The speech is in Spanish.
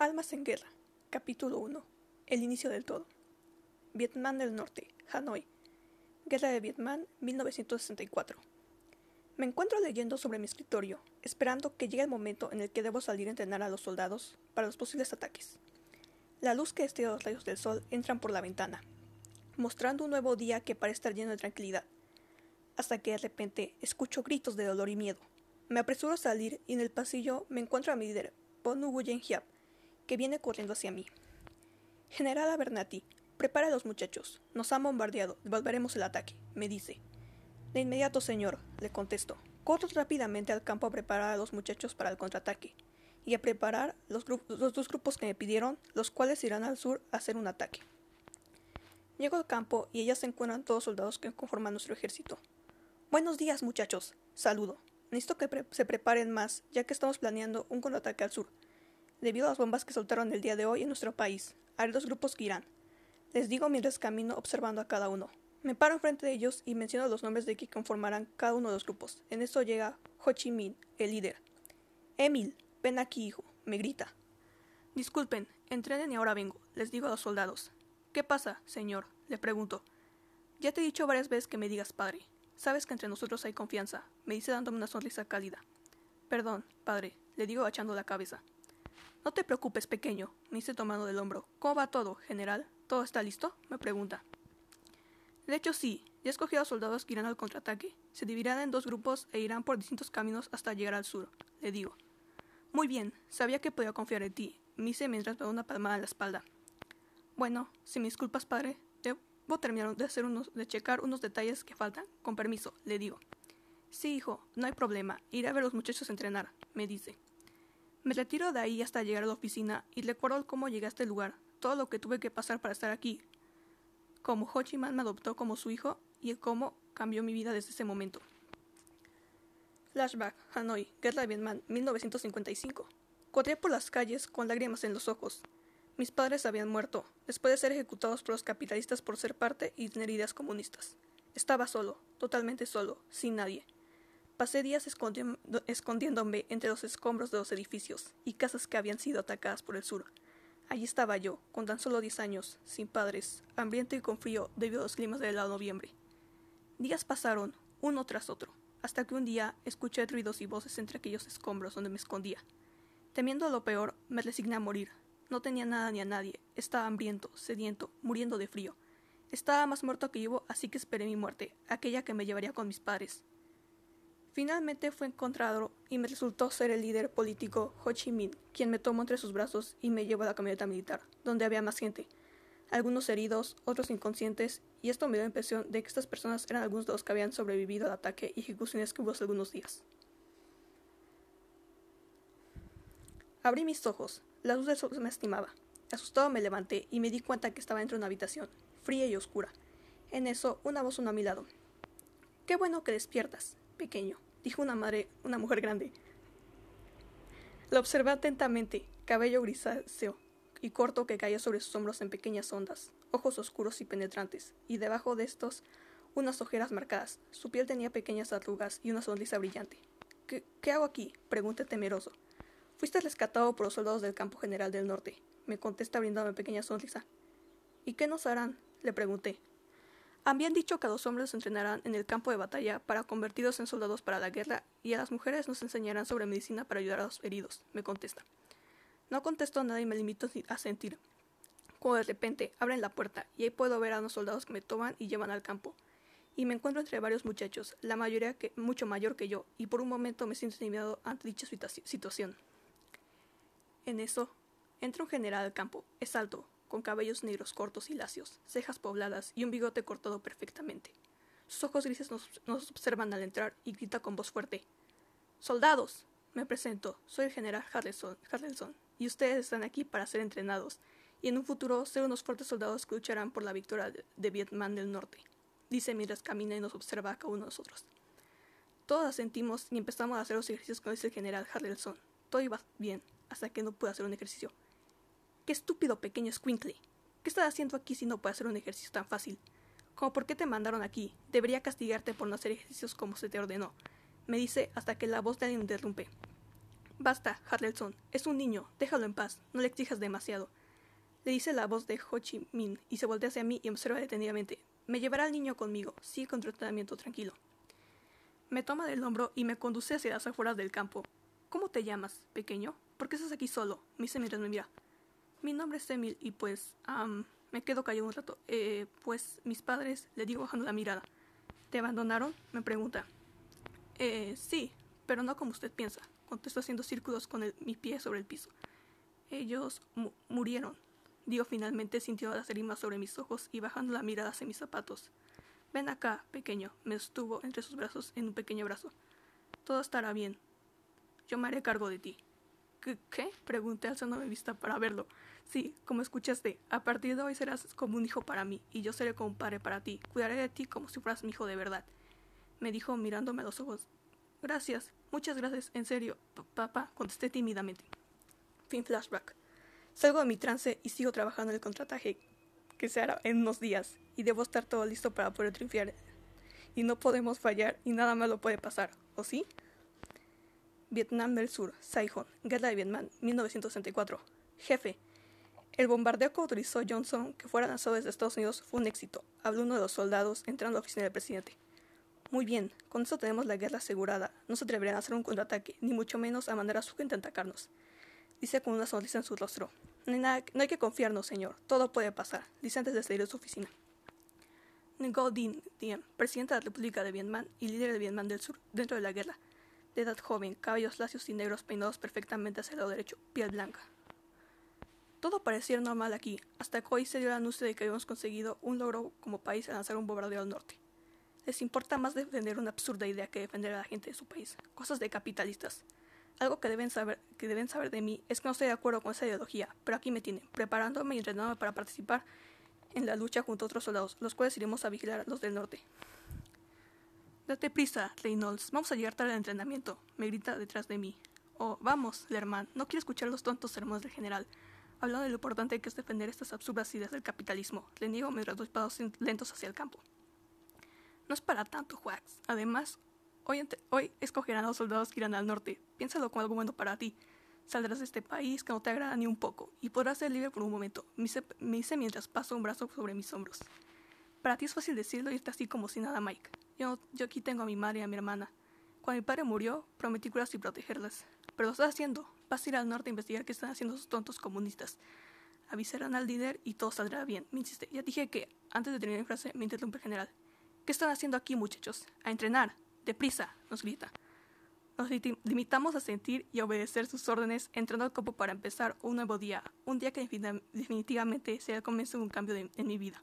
Almas en Guerra, capítulo 1. El inicio del todo. Vietnam del Norte, Hanoi. Guerra de Vietnam, 1964. Me encuentro leyendo sobre mi escritorio, esperando que llegue el momento en el que debo salir a entrenar a los soldados para los posibles ataques. La luz que estira los rayos del sol entran por la ventana, mostrando un nuevo día que parece estar lleno de tranquilidad, hasta que de repente escucho gritos de dolor y miedo. Me apresuro a salir y en el pasillo me encuentro a mi líder, Bonu Nguyen Hiap, que viene corriendo hacia mí. General Abernathy, prepara a los muchachos. Nos han bombardeado. Devolveremos el ataque, me dice. De inmediato, señor, le contesto. Corro rápidamente al campo a preparar a los muchachos para el contraataque y a preparar los, dos grupos que me pidieron, los cuales irán al sur a hacer un ataque. Llego al campo y ellas se encuentran todos soldados que conforman nuestro ejército. Buenos días, muchachos. Saludo. Necesito que se preparen más, ya que estamos planeando un contraataque al sur debido a las bombas que soltaron el día de hoy en nuestro país. Hay dos grupos que irán. Les digo mientras camino observando a cada uno. Me paro enfrente de ellos y menciono los nombres de que conformarán cada uno de los grupos. En esto llega Ho Chi Minh, el líder. Emil, ven aquí, hijo, me grita. Disculpen, entrenen y ahora vengo, les digo a los soldados. ¿Qué pasa, señor? le pregunto. Ya te he dicho varias veces que me digas padre. Sabes que entre nosotros hay confianza, me dice dándome una sonrisa cálida. Perdón, padre, le digo agachando la cabeza. No te preocupes, pequeño, me dice tomando del hombro. ¿Cómo va todo, general? ¿Todo está listo? me pregunta. De hecho, sí, ya escogí a los soldados que irán al contraataque. Se dividirán en dos grupos e irán por distintos caminos hasta llegar al sur, le digo. Muy bien, sabía que podía confiar en ti, me dice mientras me da una palmada en la espalda. Bueno, si me disculpas, padre, debo terminar de hacer unos, de checar unos detalles que faltan. Con permiso, le digo. Sí, hijo, no hay problema. Iré a ver a los muchachos entrenar, me dice. Me retiro de ahí hasta llegar a la oficina y recuerdo cómo llegué a este lugar, todo lo que tuve que pasar para estar aquí, cómo Ho Chi Minh me adoptó como su hijo y cómo cambió mi vida desde ese momento. Flashback, Hanoi, Guerra de Vietnam, 1955. Corrí por las calles con lágrimas en los ojos. Mis padres habían muerto, después de ser ejecutados por los capitalistas por ser parte y tener ideas comunistas. Estaba solo, totalmente solo, sin nadie. Pasé días escondiéndome entre los escombros de los edificios y casas que habían sido atacadas por el sur. Allí estaba yo, con tan solo diez años, sin padres, hambriento y con frío debido a los climas del lado noviembre. Días pasaron, uno tras otro, hasta que un día escuché ruidos y voces entre aquellos escombros donde me escondía. Temiendo lo peor, me resigné a morir. No tenía nada ni a nadie, estaba hambriento, sediento, muriendo de frío. Estaba más muerto que vivo, así que esperé mi muerte, aquella que me llevaría con mis padres. Finalmente fue encontrado y me resultó ser el líder político Ho Chi Minh, quien me tomó entre sus brazos y me llevó a la camioneta militar, donde había más gente, algunos heridos, otros inconscientes, y esto me dio la impresión de que estas personas eran algunos de los que habían sobrevivido al ataque y ejecuciones que hubo hace algunos días. Abrí mis ojos, la luz del sol me estimaba. Asustado me levanté y me di cuenta que estaba dentro de una habitación, fría y oscura. En eso, una voz sonó a mi lado. Qué bueno que despiertas, pequeño, dijo una madre, una mujer grande. La observé atentamente, cabello grisáceo y corto que caía sobre sus hombros en pequeñas ondas, ojos oscuros y penetrantes, y debajo de estos unas ojeras marcadas. Su piel tenía pequeñas arrugas y una sonrisa brillante. ¿Qué, qué hago aquí? pregunté temeroso. Fuiste rescatado por los soldados del campo general del norte, me contesta brindando pequeña sonrisa. ¿Y qué nos harán? le pregunté. Habían dicho que a los hombres se entrenarán en el campo de batalla para convertirlos en soldados para la guerra y a las mujeres nos enseñarán sobre medicina para ayudar a los heridos, me contesta. No contesto nada y me limito a sentir. Cuando de repente abren la puerta y ahí puedo ver a unos soldados que me toman y llevan al campo. Y me encuentro entre varios muchachos, la mayoría mucho mayor que yo, y por un momento me siento intimidado ante dicha situación. En eso, entra un general al campo. Es alto, con cabellos negros cortos y lacios, cejas pobladas y un bigote cortado perfectamente. Sus ojos grises nos, observan al entrar y grita con voz fuerte. Soldados. Me presento, soy el general Harrelson, y ustedes están aquí para ser entrenados, y en un futuro ser unos fuertes soldados que lucharán por la victoria de, Vietnam del Norte, dice mientras camina y nos observa a cada uno de nosotros. Todos sentimos y empezamos a hacer los ejercicios con el general Harrelson. Todo iba bien, hasta que no pude hacer un ejercicio. ¡Qué estúpido pequeño Squinkly! ¿Qué estás haciendo aquí si no puedes hacer un ejercicio tan fácil? ¿Cómo por qué te mandaron aquí? Debería castigarte por no hacer ejercicios como se te ordenó. Me dice hasta que la voz de alguien interrumpe. Basta, Harrelson. Es un niño. Déjalo en paz. No le exijas demasiado. Le dice la voz de Ho Chi Minh y se voltea hacia mí y observa detenidamente. Me llevará al niño conmigo. Sigue con tratamiento tranquilo. Me toma del hombro y me conduce hacia las afueras del campo. ¿Cómo te llamas, pequeño? ¿Por qué estás aquí solo? Me dice mientras me mira. Mi nombre es Emil y pues... me quedo callado un rato. Eh, pues mis padres, le digo bajando la mirada. ¿Te abandonaron? Me pregunta. Eh, sí, pero no como usted piensa contestó haciendo círculos con mi pie sobre el piso. Ellos murieron, dijo finalmente sintiendo las rimas sobre mis ojos y bajando la mirada hacia mis zapatos. Ven acá, pequeño, me estuvo entre sus brazos en un pequeño abrazo. Todo estará bien. Yo me haré cargo de ti. ¿Qué? Pregunté alzando mi vista para verlo. Sí, como escuchaste, a partir de hoy serás como un hijo para mí, y yo seré como un padre para ti. Cuidaré de ti como si fueras mi hijo de verdad. Me dijo mirándome a los ojos. Gracias, muchas gracias, en serio, papá, contesté tímidamente. Fin flashback. Salgo de mi trance y sigo trabajando en el contrataje que se hará en unos días, y debo estar todo listo para poder triunfar. Y no podemos fallar y nada malo puede pasar, ¿o sí? Vietnam del Sur, Saigon, Guerra de Vietnam, 1964. Jefe, el bombardeo que autorizó Johnson que fuera lanzado desde Estados Unidos fue un éxito, habló uno de los soldados entrando a la oficina del presidente. Muy bien, con eso tenemos la guerra asegurada. No se atreverán a hacer un contraataque, ni mucho menos a mandar a su gente a atacarnos. Dice con una sonrisa en su rostro. No hay, nada, no hay que confiarnos, señor. Todo puede pasar. Dice antes de salir de su oficina. Ngo Dinh Diem, presidente de la República de Vietnam y líder de Vietnam del Sur dentro de la guerra. De edad joven, cabellos lacios y negros peinados perfectamente hacia el lado derecho, piel blanca. Todo parecía normal aquí, hasta que hoy se dio el anuncio de que habíamos conseguido un logro como país al lanzar un bombardeo al norte. Les importa más defender una absurda idea que defender a la gente de su país. Cosas de capitalistas. Algo que deben saber, que deben saber de mí es que no estoy de acuerdo con esa ideología, pero aquí me tienen, preparándome y entrenándome para participar en la lucha junto a otros soldados, los cuales iremos a vigilar a los del norte. Date prisa, Reynolds, vamos a llegar tarde al entrenamiento, me grita detrás de mí. Oh, vamos, Lerman, no quiero escuchar los tontos sermones del general. Hablando de lo importante que es defender estas absurdas ideas del capitalismo, le niego mientras doy pasos lentos hacia el campo. No es para tanto, Wax. Además, hoy, hoy escogerán a los soldados que irán al norte. Piénsalo como algo bueno para ti. Saldrás de este país que no te agrada ni un poco y podrás ser libre por un momento. Me hice, mientras paso un brazo sobre mis hombros. Para ti es fácil decirlo y irte así como si nada, Mike. Yo, yo aquí tengo a mi madre y a mi hermana. Cuando mi padre murió, prometí curarlas y protegerlas. Pero lo estás haciendo. Vas a ir al norte a investigar qué están haciendo esos tontos comunistas. Avisarán al líder y todo saldrá bien. Me insiste. Ya dije que, antes de terminar mi frase, me interrumpe el general. ¿Qué están haciendo aquí, muchachos? A entrenar. Deprisa, nos grita. Nos limitamos a sentir y obedecer sus órdenes, entrando al campo para empezar un nuevo día, un día que definitivamente será el comienzo de un cambio en mi vida.